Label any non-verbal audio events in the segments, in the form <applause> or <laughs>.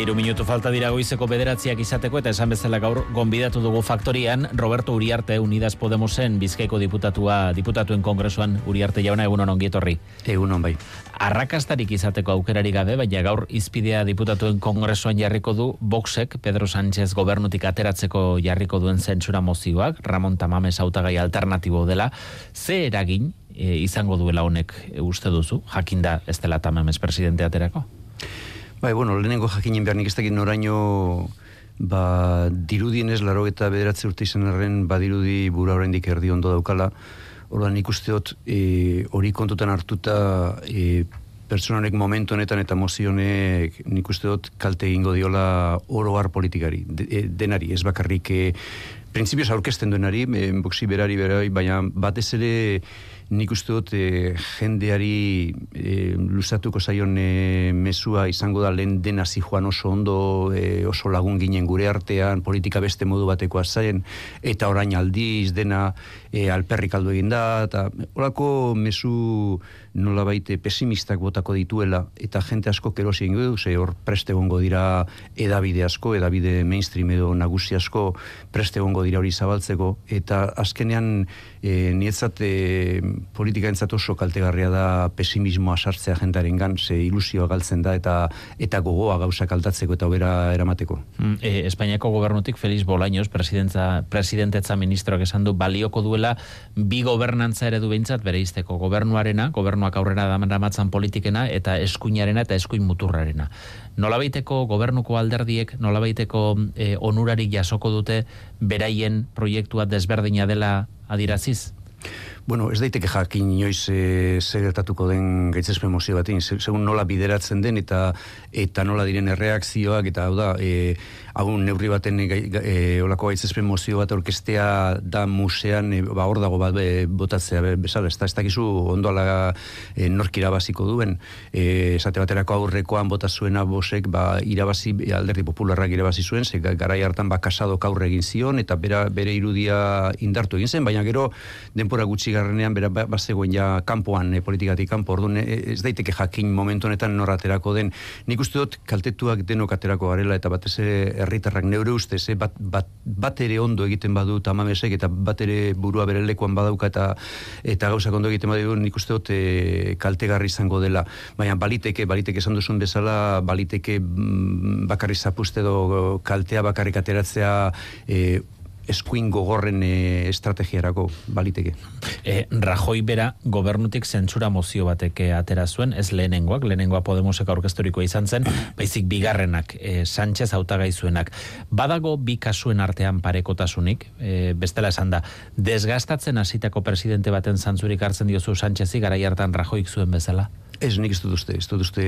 Eiru minutu falta dira goizeko bederatziak izateko eta esan bezala gaur gonbidatu dugu faktorian Roberto Uriarte Unidas Podemosen bizkaiko diputatua diputatuen kongresuan Uriarte jauna egun honon gietorri. Egun hon bai. Arrakastarik izateko aukerari gabe, baina gaur izpidea diputatuen kongresuan jarriko du Boxek Pedro Sánchez gobernutik ateratzeko jarriko duen zentsura mozioak, Ramon Tamames hautagai alternatibo dela, ze eragin e, izango duela honek e, uste duzu, jakinda ez dela Tamames presidente aterako? Bai, bueno, lehenengo jakinen behar nik ez dakit noraino ba, dirudien ez laro eta bederatze urte izan erren badirudi bura oraindik erdi ondo daukala. Horda nik usteot e, hori kontutan hartuta e, personanek momentu honetan eta mozionek nik usteot kalte egingo diola oro har politikari, e, denari, ez bakarrik printzipioz aurkesten duenari, e, boksi berari berari, baina batez ere nik uste dut e, jendeari e, luzatuko zaion e, mesua izango da lehen dena joan oso ondo, e, oso lagun ginen gure artean, politika beste modu batekoa zaien, eta orain aldiz dena e, alperrik aldu egin da, eta horako mesu nola baite pesimistak botako dituela, eta jente asko kerosi ingo du, ze hor preste gongo dira edabide asko, edabide mainstream edo nagusi asko preste gongo dira hori zabaltzeko, eta azkenean e, nietzat e, politika entzat oso kaltegarria da pesimismoa sartzea jentaren gan, ze ilusioa galtzen da eta eta gogoa gauzak aldatzeko eta obera eramateko. E, Espainiako gobernutik Feliz Bolaños, presidentza, presidentetza ministroak esan du balioko duela bi gobernantza eredu behintzat bere izteko gobernuarena, gobernuak aurrera damaratzen politikena eta eskuinarena eta eskuin muturrarena. Nolabaiteko gobernuko alderdiek, nolabaiteko e, onurarik jasoko dute beraien proiektua desberdina dela adiraziz? Bueno, ez daiteke jakin inoiz e, gertatuko den gaitzespen mozio batin, segun nola bideratzen den eta eta nola diren erreakzioak eta hau da, e, hau neurri baten e, e, olako gaitzespen mozio bat orkestea da musean e, ba hor dago bat be, botatzea be, bezala, ez da, ez dakizu ondo ala e, norkira basiko duen. E, esate baterako aurrekoan bota zuena bosek ba, irabazi, alderdi popularrak irabazi zuen, ze garai hartan ba kasado kaurre egin zion eta bera, bere irudia indartu egin zen, baina gero denpora gutxi garrenean bera ba, bazegoen ja kanpoan e, politikatik kanpo, orduan e, ez daiteke jakin momentu honetan noraterako den nik uste dut kaltetuak denok aterako garela eta batez ere herritarrak neure ustez, eh, bat, bat, bat ere ondo egiten badu tamamesek eta bat ere burua bere lekuan badauka eta eta gauzak ondo egiten badu nik uste dut e, kaltegarri izango dela. Baina baliteke, baliteke esan duzun bezala, baliteke mm, bakarri zapuste do kaltea bakarrik ateratzea e, eskuin gogorren e, estrategiarako baliteke. E, Rajoi bera gobernutik zentsura mozio batek atera zuen, ez lehenengoak, lehenengoa Podemosek aurkestorikoa izan zen, baizik bigarrenak, e, Sánchez hautagai zuenak. Badago bi kasuen artean parekotasunik, e, bestela esan da, desgastatzen hasitako presidente baten zantzurik hartzen diozu Sánchezi gara hartan Rajoik zuen bezala? Ez, nik ez dut uste, ez dut uste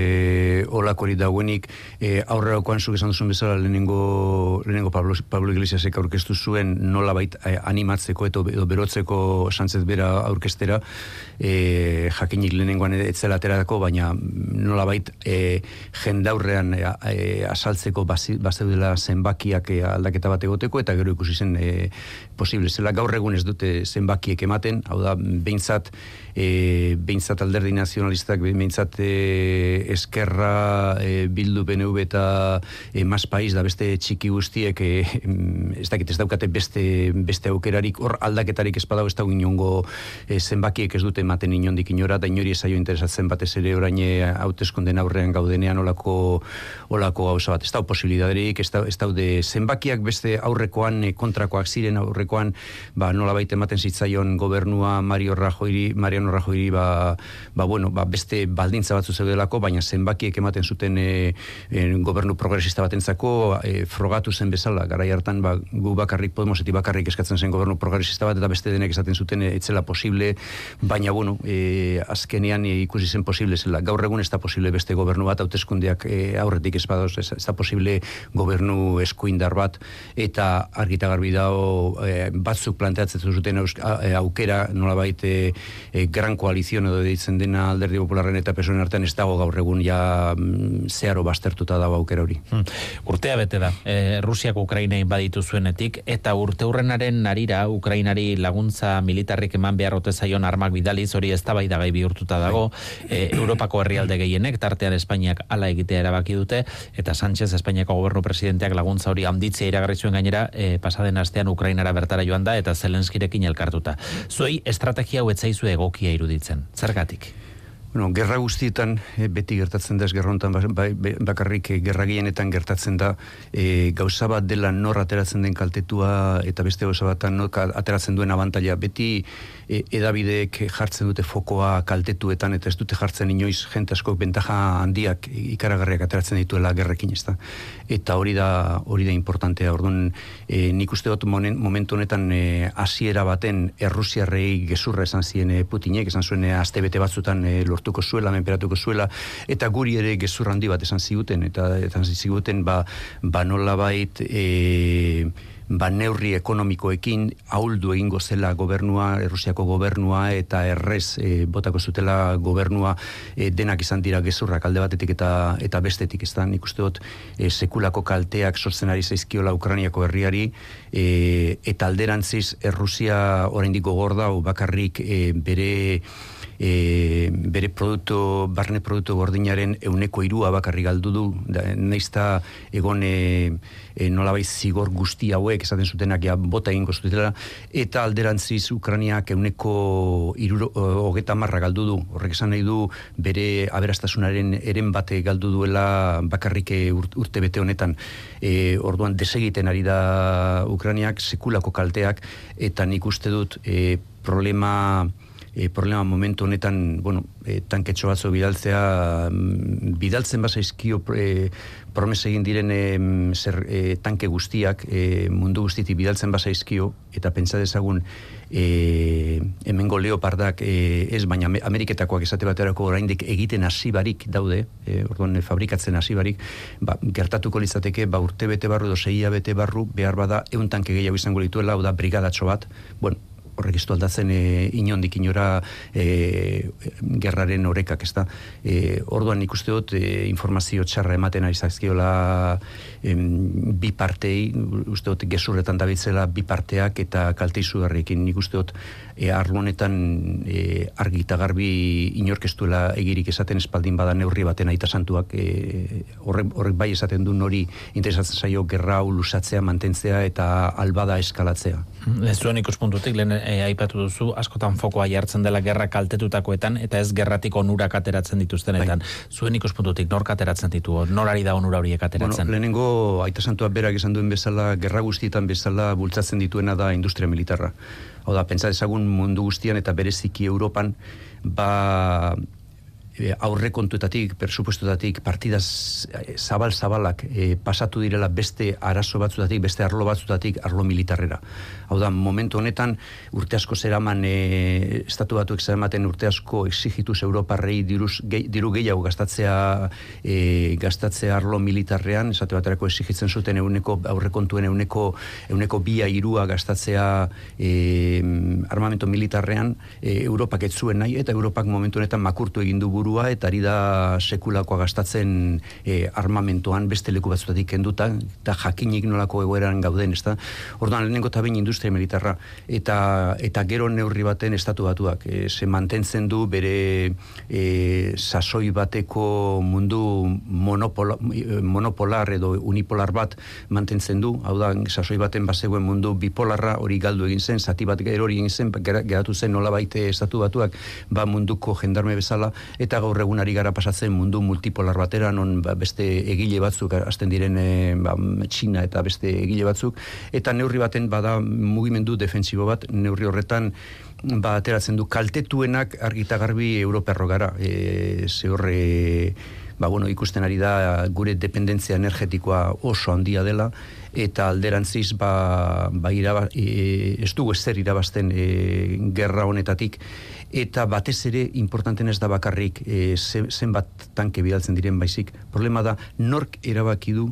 olakori dauenik, e, aurrera okoan zuk esan duzun bezala lehenengo, lehenengo Pablo, Pablo Iglesiasek aurkeztu zuen nola bait e, animatzeko edo, edo berotzeko santzez bera aurkestera, e, jakinik lehenengoan etzela ateratako, baina nola bait e, jendaurrean e, e, asaltzeko bazeudela zenbakiak e, aldaketa bat egoteko, eta gero ikusi zen e, posible zela. Gaur egun ez dute zenbakiek ematen, hau da, behintzat, e, behintzat alderdi nazionalistak, behintzat e, eskerra e, bildu BNV eta e, mas paiz da beste txiki guztiek e, ez dakit ez daukate beste, beste aukerarik. Hor aldaketarik ez badau ez dago inongo e, zenbakiek ez dute ematen inondik inora da inori ezaio interesatzen batez ere orain hauteskunden aurrean gaudenean olako olako gauza bat. Ez dago posibilidaderik ez, ez daude zenbakiak beste aurrekoan e, kontrakoak ziren aurrekoan ba, nola baita ematen zitzaion gobernua Mario Rajoiri Mariano Rajoiri ba, ba, bueno, ba, beste baldintza batzu zeudelako, baina zenbakiek ematen zuten e, e, gobernu progresista batentzako e, frogatu zen bezala, garai hartan ba, gu bakarrik Podemoseti bakarrik eskatzen zen gobernu progresista bat, eta beste denek esaten zuten e, etzela posible, baina bueno, e, azkenean e, ikusi zen posible zela. Gaur egun ez da posible beste gobernu bat, hauteskundeak e, aurretik ez badoz, ez, da posible gobernu eskuindar bat, eta argita garbi dago e, batzuk planteatzen zuten aukera nolabait e, gran koalizio edo deitzen dena alderdi popularren eta PSOEren artean ez dago gaur egun ja mm, zeharo bastertuta dago aukera hori. Hmm. Urtea bete da, e, Rusiako Ukraina inbaditu zuenetik, eta urte hurrenaren narira, Ukrainari laguntza militarrik eman behar zaion armak bidaliz, hori ez da bai bihurtuta dago, e, Europako herrialde gehienek, tartean Espainiak ala egitea erabaki dute, eta Sánchez Espainiako gobernu presidenteak laguntza hori handitzea iragarri zuen gainera, e, pasaden astean Ukrainara bertara joan da, eta Zelenskirekin elkartuta. Zuei, estrategia hau etzaizu egokia iruditzen. Zergatik? Bueno, gerra guztietan e, beti gertatzen da ez gerrontan ba, ba, bakarrik e, gerra gehienetan gertatzen da e, gauza bat dela nor ateratzen den kaltetua eta beste gauza bat ateratzen duen abantaila. Beti e, edabideek jartzen dute fokoa kaltetuetan eta ez dute jartzen inoiz jente asko bentaja handiak ikaragarriak ateratzen dituela gerrekin ez da. Eta hori da hori da importantea. Orduan e, nik uste dut momentu honetan hasiera baten errusiarrei gezurra esan ziren Putinek, esan zuen e, aste bete batzutan e, lortuko zuela, menperatuko zuela, eta guri ere gezur handi bat esan ziguten, eta esan ziguten, ba, ba nola bait, e, ba neurri ekonomikoekin ahuldu egingo zela gobernua, Errusiako gobernua eta errez e, botako zutela gobernua e, denak izan dira gezurrak alde batetik eta eta bestetik ez da, nik uste dut e, sekulako kalteak sortzen ari zaizkiola Ukraniako herriari e, eta alderantziz Errusia oraindik gogorda bakarrik e, bere e, bere produktu, barne produktu gordinaren euneko irua bakarri galdu du, da, neizta egon e, e, nolabait zigor guzti hauek esaten zutenak ja bota egingo zutela, eta alderantziz Ukraniak euneko iruro, hogeta marra galdu du, horrek esan nahi du bere aberastasunaren eren bate galdu duela bakarrik urte bete honetan, e, orduan desegiten ari da Ukraniak sekulako kalteak, eta nik uste dut e, problema e, problema momentu honetan, bueno, e, tanketxo batzo bidaltzea, mm, bidaltzen basa izkio e, promes egin diren e, zer, e, tanke guztiak, e, mundu guztitik bidaltzen basa izkio, eta pentsa dezagun, e, hemengo leopardak e, ez, baina Ameriketakoak esate baterako oraindik egiten hasibarik daude, e, orduan fabrikatzen hasibarik, ba, gertatuko litzateke, ba, urte bete barru edo seia bete barru, behar bada, eun tanke gehiago izango dituela, hau da, brigadatxo bat, bueno, horrek ez aldatzen e, inondik inora e, gerraren orekak, ez da. E, orduan ikuste dut e, informazio txarra ematen ari zaizkiola e, bi partei, uste dut gezurretan dabitzela bi parteak eta kalteizu garrikin nik uste dut e, arlonetan e, argi eta garbi inorkestuela egirik esaten espaldin bada neurri baten aita santuak e, horrek, horrek bai esaten du nori interesatzen zaio gerra lusatzea, mantentzea eta albada eskalatzea. Ez zuen ikuspuntutik, lehen e, aipatu duzu, askotan fokoa jartzen dela gerra kaltetutakoetan, eta ez gerratik onurak ateratzen dituztenetan. Bai. Zuen ikuspuntutik, nor ateratzen ditu, norari da onura horiek ateratzen? Bueno, lehenengo, aita santua berak esan duen bezala, gerra guztietan bezala bultzatzen dituena da industria militarra. Hau da, pentsa dezagun mundu guztian eta bereziki Europan, ba, e, aurre kontuetatik, persupuestotatik, partidaz e, zabal-zabalak e, pasatu direla beste arazo batzutatik, beste arlo batzutatik, arlo militarrera. Hau da, momentu honetan, urte asko zeraman, e, estatu batuek zeramaten urte asko exigituz Europarrei diruz, ge, diru gehiago gastatzea, e, gastatzea arlo militarrean, esate baterako exigitzen zuten euneko, aurre kontuen euneko, euneko bia irua gastatzea e, armamento militarrean, e, Europak ez zuen nahi, eta Europak momentu honetan makurtu egin du burua eta ari da sekulakoa gastatzen e, armamentoan beste leku batzutatik kenduta eta jakinik nolako egoeran gauden, ezta? Orduan lehenengo ta bain industria militarra. Eta eta gero neurri baten estatu batuak. E, se mantentzen du bere e, sasoi bateko mundu monopola, monopolar edo unipolar bat mantentzen du, hau da sasoi baten bazegoen mundu bipolarra hori galdu egin zen, zati bat gero hori egin zen, geratu zen nola baite estatu batuak, ba munduko jendarme bezala, eta gaur egunari gara pasatzen mundu multipolar batera, non ba, beste egile batzuk hasten diren e, ba, Txina eta beste egile batzuk, eta neurri baten bada mugimendu defensibo bat, neurri horretan ba, ateratzen du kaltetuenak argita garbi Europerro gara, e, ze horre ba, bueno, ikusten ari da gure dependentzia energetikoa oso handia dela, eta alderantziz ba, ba iraba, e, ez dugu ezer irabazten e, gerra honetatik, eta batez ere importanten ez da bakarrik e, zenbat tanke bidaltzen diren baizik. Problema da, nork erabaki du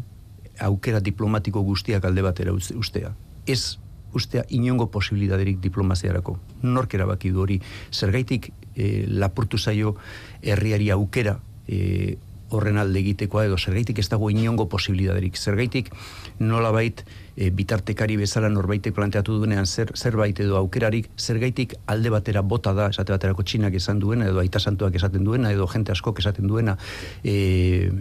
aukera diplomatiko guztiak alde batera ustea. Ez ustea inongo posibilidaderik diplomaziarako. Nork erabaki du hori, zergaitik e, lapurtu zaio herriari aukera e, horren alde egitekoa edo zergaitik ez dago inongo posibilidaderik. Zergaitik nolabait e, bitartekari bezala norbaitek planteatu duenean zer, zerbait edo aukerarik, zergaitik alde batera bota da, esate baterako txinak esan duena, edo aita santuak esaten duena, edo jente askok esaten duena, e,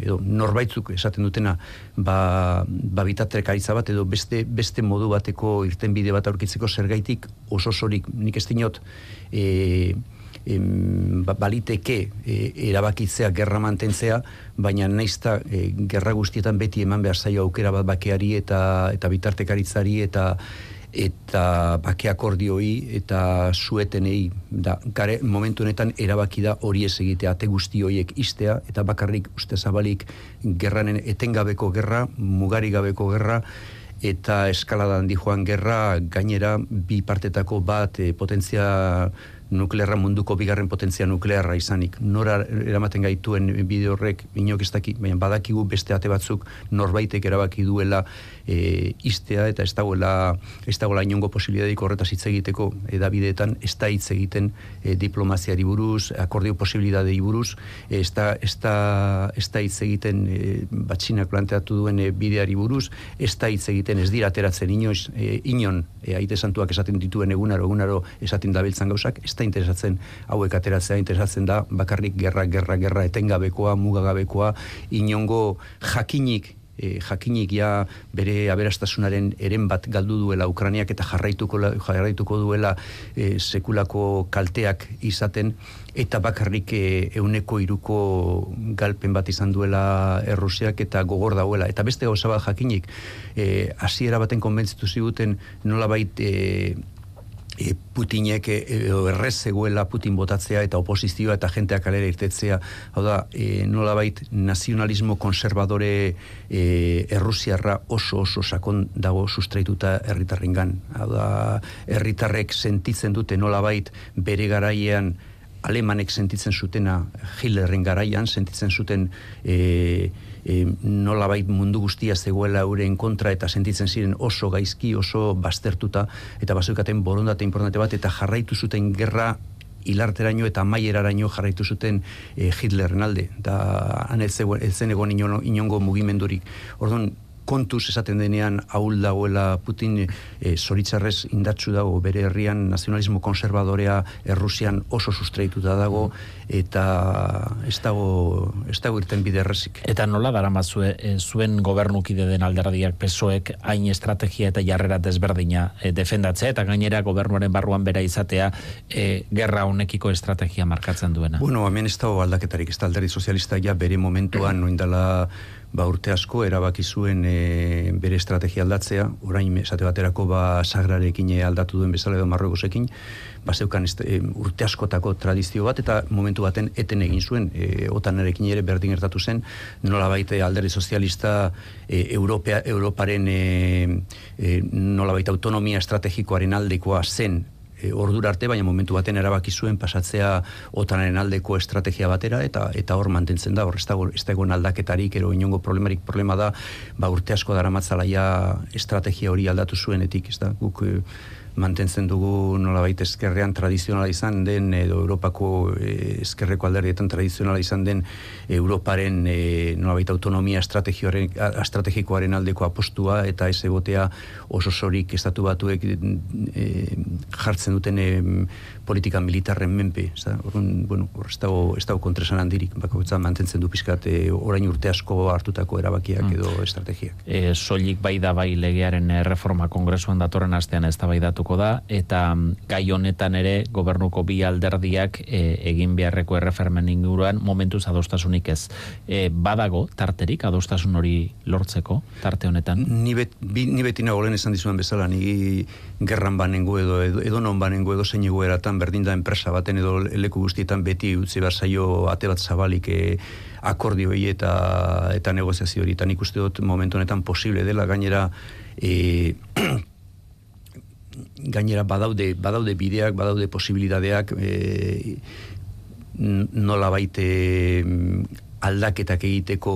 edo norbaitzuk esaten dutena, ba, ba bitartekari bat, edo beste, beste modu bateko irten bide bat aurkitzeko zergaitik oso sorik, nik ez dinot, e, em, ba, baliteke e, erabakitzea gerra mantentzea, baina naizta e, gerra guztietan beti eman behar zaio aukera bat bakeari eta eta bitartekaritzari eta eta bake akordioi eta suetenei. Da gare momentu honetan erabaki da hori ez egitea ate guzti hoiek istea eta bakarrik uste zabalik gerranen etengabeko gerra mugari gabeko gerra eta eskalada handi joan gerra gainera bi partetako bat e, potentzia nuklearra munduko bigarren potentzia nuklearra izanik. Nora eramaten gaituen bideo horrek inok ez daki, baina badakigu beste ate batzuk norbaitek erabaki duela e, istea eta ez dagoela ez dagoela inongo posibilidadik horretaz hitz egiteko edabideetan ez da hitz egiten e, diplomaziari buruz, akordio posibilidadei buruz, ez da, ez da, ez da hitz egiten e, batxinak planteatu duen e, bideari buruz, ez da hitz egiten ez dira ateratzen inoiz, e, inon e, aite santuak esaten dituen egunaro, egunaro esaten dabiltzan gauzak, ez da interesatzen hauek ateratzea interesatzen da bakarrik gerra gerra gerra etengabekoa mugagabekoa inongo jakinik e, jakinik ja bere aberastasunaren eren bat galdu duela Ukraniak eta jarraituko jarraituko duela e, sekulako kalteak izaten eta bakarrik e, euneko iruko galpen bat izan duela Errusiak eta gogor dauela. Eta beste gauza bat jakinik, e, hasiera baten konbentzitu ziguten nolabait e, e, Putinek e, edo errez zegoela Putin botatzea eta oposizioa eta jenteak alera irtetzea, hau da, e, nolabait nazionalismo konservadore e, errusiarra oso oso sakon dago sustraituta herritarrengan. Hau da, herritarrek sentitzen dute nolabait bere garaian alemanek sentitzen zutena Hitlerren garaian, sentitzen zuten e, e, nolabait mundu guztia zegoela euren kontra eta sentitzen ziren oso gaizki, oso baztertuta eta bazukaten borondate importante bat eta jarraitu zuten gerra hilarteraino eta maieraraino jarraitu zuten e, Hitlerren alde. Da, han ez zen egon inongo mugimendurik. Orduan, kontuz esaten denean ahul dagoela Putin e, eh, zoritzarrez indatzu dago bere herrian nazionalismo konservadorea Errusian oso sustraituta dago eta ez dago ez dago irten bide errezik. Eta nola dara mazue, e, zuen gobernukide den alderdiak pesoek hain estrategia eta jarrera desberdina e, defendatzea eta gainera gobernuaren barruan bera izatea e, gerra honekiko estrategia markatzen duena. Bueno, hemen ez dago aldaketarik, ez da alderdi sozialista ja bere momentuan noindala ba urte asko erabaki zuen e, bere estrategia aldatzea, orain esate baterako ba sagrarekin aldatu duen bezala edo marrokosekin, ba zeukan e, urte askotako tradizio bat eta momentu baten eten egin zuen, e, otanerekin ere berdin gertatu zen, nola baite alderri sozialista e, Europea, Europaren e, e, nola baita autonomia estrategikoaren aldekoa zen e, ordura arte, baina momentu baten erabaki zuen pasatzea otanaren aldeko estrategia batera, eta eta hor mantentzen da, hor ez dago, ez dago aldaketarik, ero inongo problemarik problema da, ba urte asko dara matzalaia estrategia hori aldatu zuenetik, ez da, guk e, mantentzen dugu nola baita eskerrean tradizionala izan den, edo Europako eskerreko alderdietan tradizionala izan den Europaren e, nola baita autonomia estrategikoaren aldeko apostua, eta ez egotea oso sorik estatu batuek e, jartzen duten e, politika militarren menpe, ez da, bueno, ez dago, ez dago kontresan handirik, bako mantentzen du pizkat e, orain urte asko hartutako erabakiak mm. edo estrategiak. E, soilik bai da bai legearen reforma kongresuan datorren astean ez da bai datuko da, eta mm, gai honetan ere gobernuko bi alderdiak e, egin beharreko errefermen inguruan momentuz adostasunik ez. E, badago tarterik adostasun hori lortzeko tarte honetan? Ni, bet, bi, ni beti nago lehen esan dizuan bezala, ni gerran banengo edo, edo, edo non banengo edo zein egoeratan berdin da enpresa baten edo leku guztietan beti utzi behar zaio ate bat zabalik e, akordioi eta eta negoziazio hori. Eta nik uste dut momentu honetan posible dela gainera e, <clears throat> gainera badaude, badaude bideak, badaude posibilidadeak e, nola baite aldaketak egiteko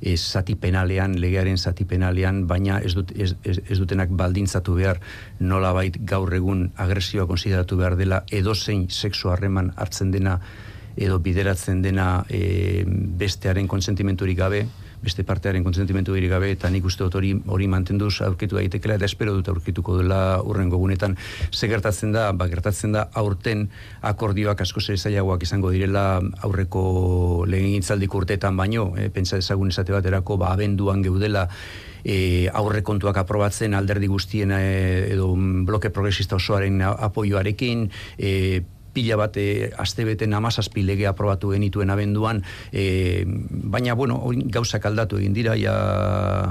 e, zati penalean, legearen zati penalean, baina ez, dut, ez, ez, dutenak baldintzatu behar nolabait gaur egun agresioa konsideratu behar dela edozein sexu harreman hartzen dena edo bideratzen dena e, bestearen konsentimenturik gabe, beste partearen kontsentimentu diri gabe eta nik uste dut hori hori mantenduz aurkitu daitekela eta espero dut aurkituko dela urrengo gunetan ze gertatzen da? Ba gertatzen da aurten akordioak asko zailagoak izango direla aurreko legegintzaldiko urteetan baino e, pentsa dezagun esate baterako ba abenduan geudela e, aurre kontuak aprobatzen alderdi guztien e, edo bloke progresista osoaren apoioarekin e, pila bat e, astebete namazazpi lege aprobatu genituen abenduan, e, baina, bueno, gauzak aldatu egin dira, ja,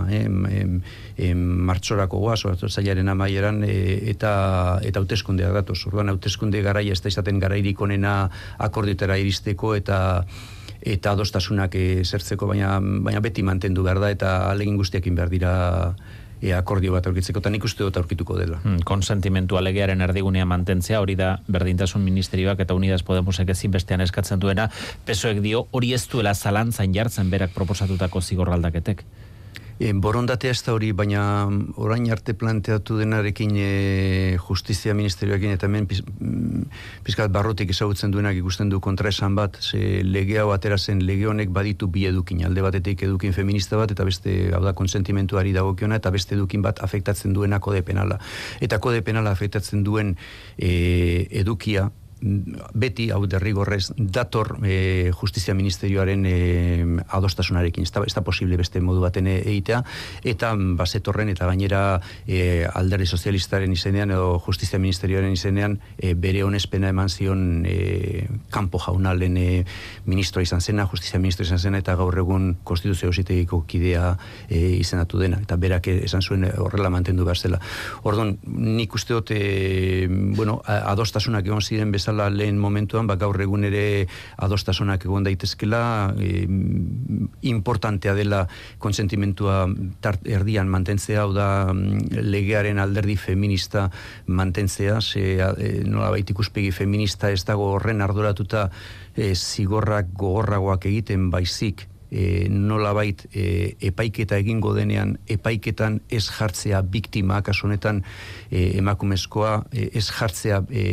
em, em, em, martxorako goaz, zailaren amaieran, e, eta eta hauteskundea datu, zurduan hauteskunde garaia, ez da izaten garairik onena akordiotera iristeko, eta eta adostasunak e, zertzeko, baina, baina beti mantendu behar da, eta alegin guztiakin behar dira e, akordio bat aurkitzeko, eta nik uste dut aurkituko dela. Hmm, konsentimentu alegearen erdigunea mantentzea, hori da berdintasun ministerioak eta Unidas Podemosek ezin bestean eskatzen duena, pesoek dio hori ez duela zalantzan jartzen berak proposatutako zigorraldaketek. E, borondatea ez da hori, baina orain arte planteatu denarekin e, justizia ministerioakin eta hemen mm, pizkat barrotik ezagutzen duenak ikusten du kontra esan bat, ze lege hau atera zen lege honek baditu bi edukin, alde batetik edukin feminista bat eta beste hau da konsentimentuari dagokiona eta beste edukin bat afektatzen duena kode penala. Eta kode penala afektatzen duen e, edukia, beti hau derrigorrez dator e, justizia ministerioaren e, adostasunarekin. Ez da, ez da posible beste modu baten egitea. Eta basetorren eta gainera e, alderri sozialistaren izenean edo justizia ministerioaren izenean e, bere honespena eman zion e, kampo jaunalen e, ministroa izan zena, justizia ministro izan zena eta gaur egun konstituzio ausitegiko kidea e, izenatu dena. Eta berak esan zuen horrela mantendu behar zela. Orduan, nik uste dut e, bueno, adostasunak egon ziren bezala bezala lehen momentuan, ba, gaur egun ere adostasunak egon daitezkela, e, importantea dela konsentimentua tart, erdian mantentzea, hau da mm, legearen alderdi feminista mantentzea, ze e, nola baita ikuspegi feminista ez dago horren ardoratuta e, zigorrak gogorragoak egiten baizik, e, nolabait e, epaiketa egingo denean epaiketan ez jartzea biktima kasu honetan e, emakumezkoa e, ez jartzea e,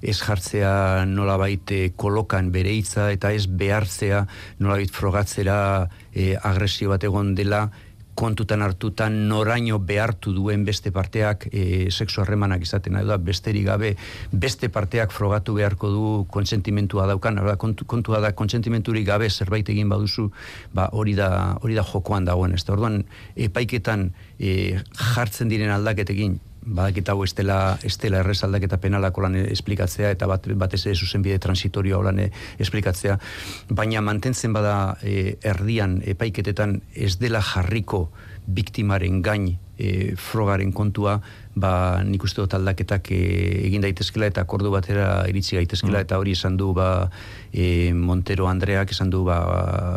ez jartzea nolabait e, kolokan bere hitza eta ez behartzea nolabait frogatzera e, agresio bat egon dela kontutan hartutan noraino behartu duen beste parteak e, sexu harremanak izaten da besterik gabe beste parteak frogatu beharko du kontsentimentua daukan. Da kontu, kontua da kontsentimenturik gabe zerbait egin baduzu ba hori da hori da jokoan dagoen ez da orduan epaiketan e, jartzen diren aldaketekin badakit hau estela estela errez aldaketa penalako lan esplikatzea eta bat batez ere zuzenbide transitorio lan esplikatzea baina mantentzen bada e, erdian epaiketetan ez dela jarriko biktimaren gain e, frogaren kontua ba nik uste dut aldaketak e, egin daitezkela eta akordu batera iritsi gaitezkela mm. eta hori esan du ba e, Montero Andreak esan du ba,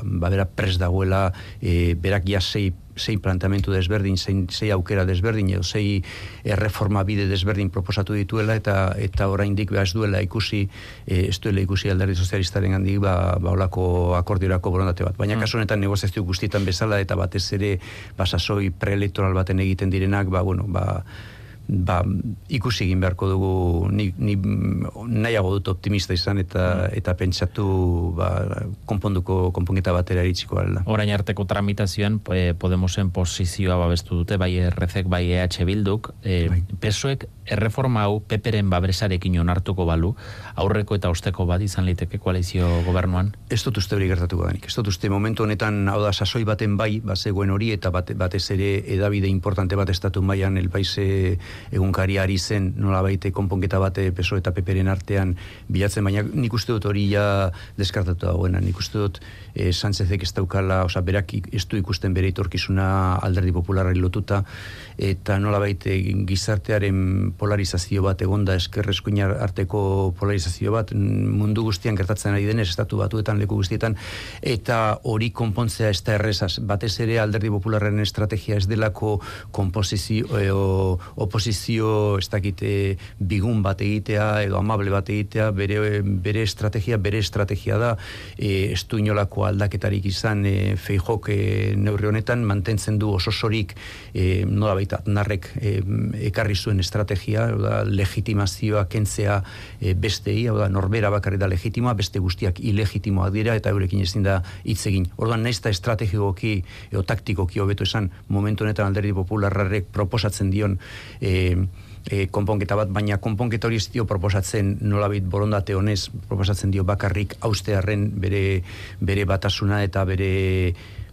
ba bera pres dagoela e, berak ja sei plantamentu desberdin, sei, sei aukera desberdin, edo sei erreforma bide desberdin proposatu dituela, eta eta oraindik behar ez duela ikusi, e, ez duela ikusi alderdi sozialistaren handik, ba, ba olako akordiorako borondate bat. Baina mm. kasu honetan negoziazio guztietan bezala, eta batez ere, basasoi preelektoral baten egiten direnak, ba, bueno, ba, ba, ikusi egin beharko dugu ni, ni nahiago dut optimista izan eta mm. eta pentsatu ba, konponduko konponketa batera iritsiko alda. Orain arteko tramitazioan Podemosen posizioa babestu dute bai RZek bai EH Bilduk e, bai. pesoek erreforma hau peperen babresarekin onartuko balu aurreko eta osteko bat izan liteke koalizio gobernuan? Ez dut uste hori gertatuko denik. Ez dut uste momentu honetan hau da sasoi baten bai, bazegoen hori eta bat, batez ere edabide importante bat estatu mailan el paise egunkari ari zen nola baite konponketa bate peso eta peperen artean bilatzen, baina nik uste dut hori ja deskartatu dagoena, nik uste dut e, Sánchezek ez daukala, oza, berak ez du ikusten bere itorkizuna alderdi popularari lotuta, eta nola baite gizartearen polarizazio bat egonda eskerrezkuinar arteko polarizazio bat mundu guztian gertatzen ari denez, estatu batuetan leku guztietan, eta hori konpontzea ez da errezaz, batez ere alderdi popularren estrategia ez delako komposizio, e, o, oposizio ez dakite bigun bat egitea edo amable bat egitea bere, bere estrategia bere estrategia da e, ez du inolako aldaketarik izan e, feijok e, neurri honetan mantentzen du oso sorik e, nola baita narrek e, ekarri zuen estrategia da, legitimazioa kentzea e, bestei da, norbera bakarri da legitimoa beste guztiak ilegitimoak dira eta eurekin ezin da hitz egin. Orduan naiz estrategikoki edo taktikoki hobeto esan momentu honetan alderdi popularrarek proposatzen dion e, e, konponketa bat, baina konponketa hori ez dio proposatzen nolabit borondate honez, proposatzen dio bakarrik austearren bere, bere batasuna eta bere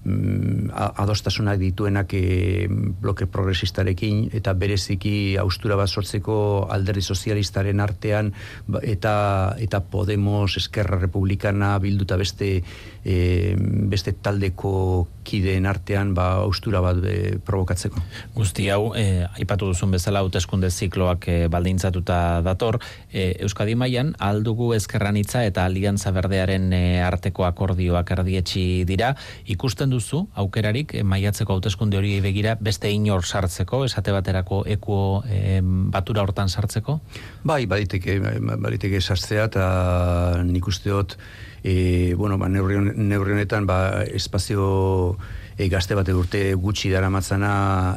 mm, adostasunak dituenak e, bloke progresistarekin eta bereziki austura bat sortzeko alderdi sozialistaren artean ba, eta eta Podemos, Eskerra Republikana bilduta beste e, beste taldeko kideen artean ba austura bat e, provokatzeko. Guzti hau, e, aipatu duzun bezala hauteskunde zikloak e, baldintzatuta dator, e, Euskadi mailan aldugu ezkerranitza eta aliantza berdearen e, arteko akordioak erdietxi dira, ikusten duzu aukerarik e, maiatzeko hauteskunde hori begira beste inor sartzeko, esate baterako ekuo e, batura hortan sartzeko? Bai, baditeke, baditeke sartzea eta nik usteot e, bueno, ba, neurri honetan ba, espazio e, gazte bat urte gutxi dara matzana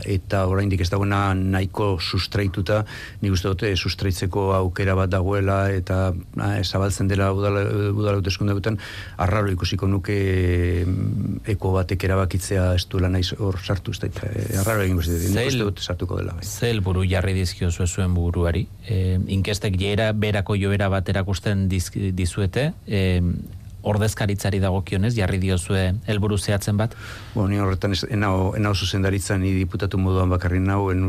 eta oraindik ez dagoena nahiko sustraituta, nik uste dute sustraitzeko aukera bat dagoela eta na, zabaltzen dela udala, udala uteskunde duten, arraro ikusiko nuke eko batek erabakitzea ez duela naiz hor sartu, ez da, arraro egin guzti, nik uste dut sartuko dela. Bai. Zel buru jarri dizkio zuen buruari? E, inkestek jera berako joera bat erakusten dizuete, e, ordezkaritzari dagokionez jarri diozue helburu zehatzen bat? Bueno, ni horretan enao enao zuzendaritza ni diputatu moduan bakarri nau en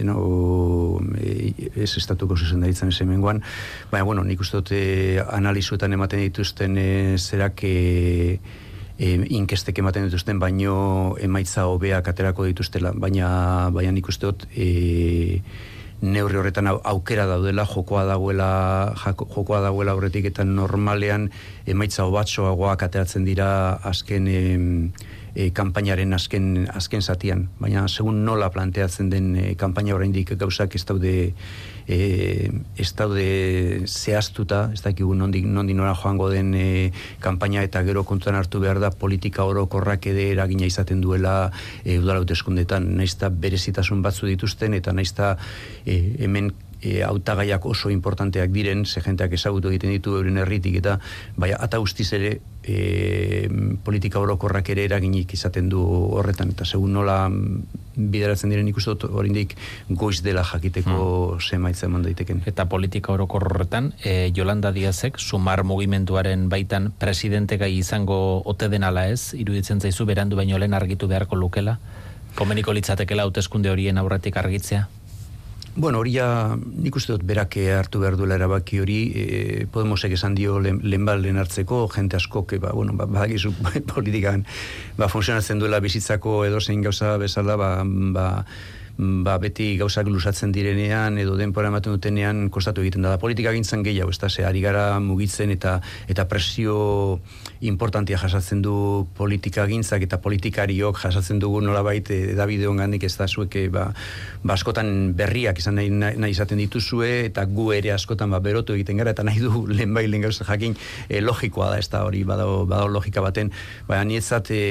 enao e, ez estatuko zuzendaritzan ese mengoan. Baina bueno, nik uste dute analizuetan ematen dituzten e, zerak e, e, inkestek ematen dituzten baino emaitza hobeak aterako dituztela, baina baina nik uste dut e, neurri horretan aukera daudela, jokoa dagoela, jokoa dagoela horretik eta normalean emaitza hobatxoagoak ateratzen dira azken e, kanpainaren azken, azken zatian. Baina, segun nola planteatzen den e, kanpaina oraindik gauzak ez daude e, ez daude zehaztuta, ez dakigu nondik, nondik nora joango den e, kanpaina eta gero kontuan hartu behar da politika orokorrak ede eragina izaten duela e, udalaut eskundetan, naiz berezitasun batzu dituzten eta naiz e, hemen e, autagaiak oso importanteak diren, ze jenteak ezagutu egiten ditu euren herritik eta bai ata guztiz ere e, politika orokorrak ere eraginik izaten du horretan eta segun nola bideratzen diren ikusten dut oraindik goiz dela jakiteko hmm. zemaitza eman daiteken. Eta politika orokor horretan, e, Jolanda Diazek, sumar mugimenduaren baitan presidente gai izango ote denala ez, iruditzen zaizu berandu baino lehen argitu beharko lukela? Komeniko litzatekela hauteskunde horien aurretik argitzea? Bueno, hori ja, nik uste dut berak hartu behar duela erabaki hori, e, Podemosek esan dio lehen lehen hartzeko, jente asko, que, ba, bueno, ba, ba, <laughs> politikan, ba, funtzionatzen duela bizitzako edo zein gauza bezala, ba, ba, ba, beti gauzak lusatzen direnean edo denpora ematen dutenean kostatu egiten da. Politika gintzen gehiago, ez da, ze ari gara mugitzen eta eta presio importantia jasatzen du politika gintzak eta politikariok jasatzen dugu nolabait e, David ongandik ez da? Zueke ba, ba askotan berriak izan nahi, nahi izaten dituzue eta gu ere askotan ba, berotu egiten gara eta nahi du <laughs> lehen bai lehen gauza jakin e, logikoa da ez da? Hori badao, badao logika baten. Baina nietzat e,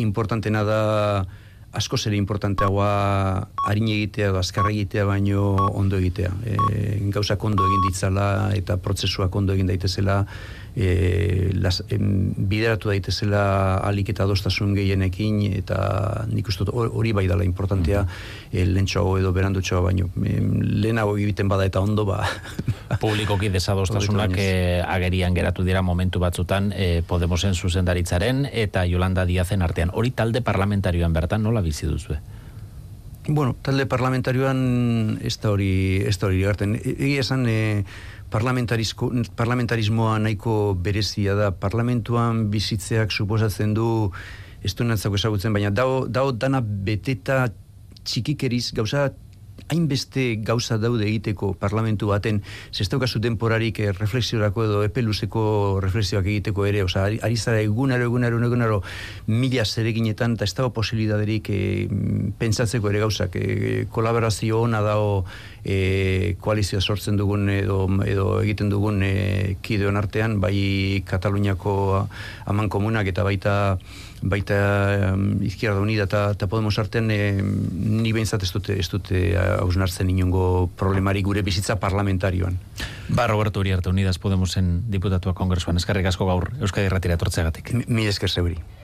importantena da asko zere importanteagoa harin egitea azkarra egitea baino ondo egitea. E, gauzak ondo egin ditzala eta prozesuak ondo egin daitezela e, las, em, bideratu daitezela alik eta dostasun gehienekin eta nik uste hori bai dela importantea e, lentsoago edo berandutxoa baino. Em, lehenago egiten bada eta ondo ba. <laughs> Publikoki desadostasunak e, agerian geratu dira momentu batzutan e, Podemosen zuzendaritzaren eta Yolanda Diazen artean. Hori talde parlamentarioan bertan nola bizi duzue? Bueno, talde parlamentarioan ez da hori, ez da hori garten. E, egia esan, e, parlamentarismoa nahiko berezia da. Parlamentuan bizitzeak suposatzen du, ez du natzako esagutzen, baina dao, dao dana beteta txikikeriz, gauza hainbeste gauza daude egiteko parlamentu baten, zestaukazu temporarik eh, refleksiorako edo epeluzeko refleksioak egiteko ere, oza, ari, ari zara egunaro, egunaro, egunaro, mila zereginetan, eta ez dago posibilidaderik eh, pentsatzeko ere gauzak, eh, kolaborazio hona dago eh, koalizioa sortzen dugun edo, edo egiten dugun eh, kideon artean, bai Kataluniako aman komunak eta baita baita um, Izquierda Unida eta, eta Podemos artean e, ni behintzat ez dute, ez dute hausnartzen inongo problemari gure bizitza parlamentarioan. Ba, Roberto Uriarte Unidas Podemosen diputatua kongresuan, eskarrik asko gaur Euskadi Ratira tortzeagatik. Mi, mi esker zeuri.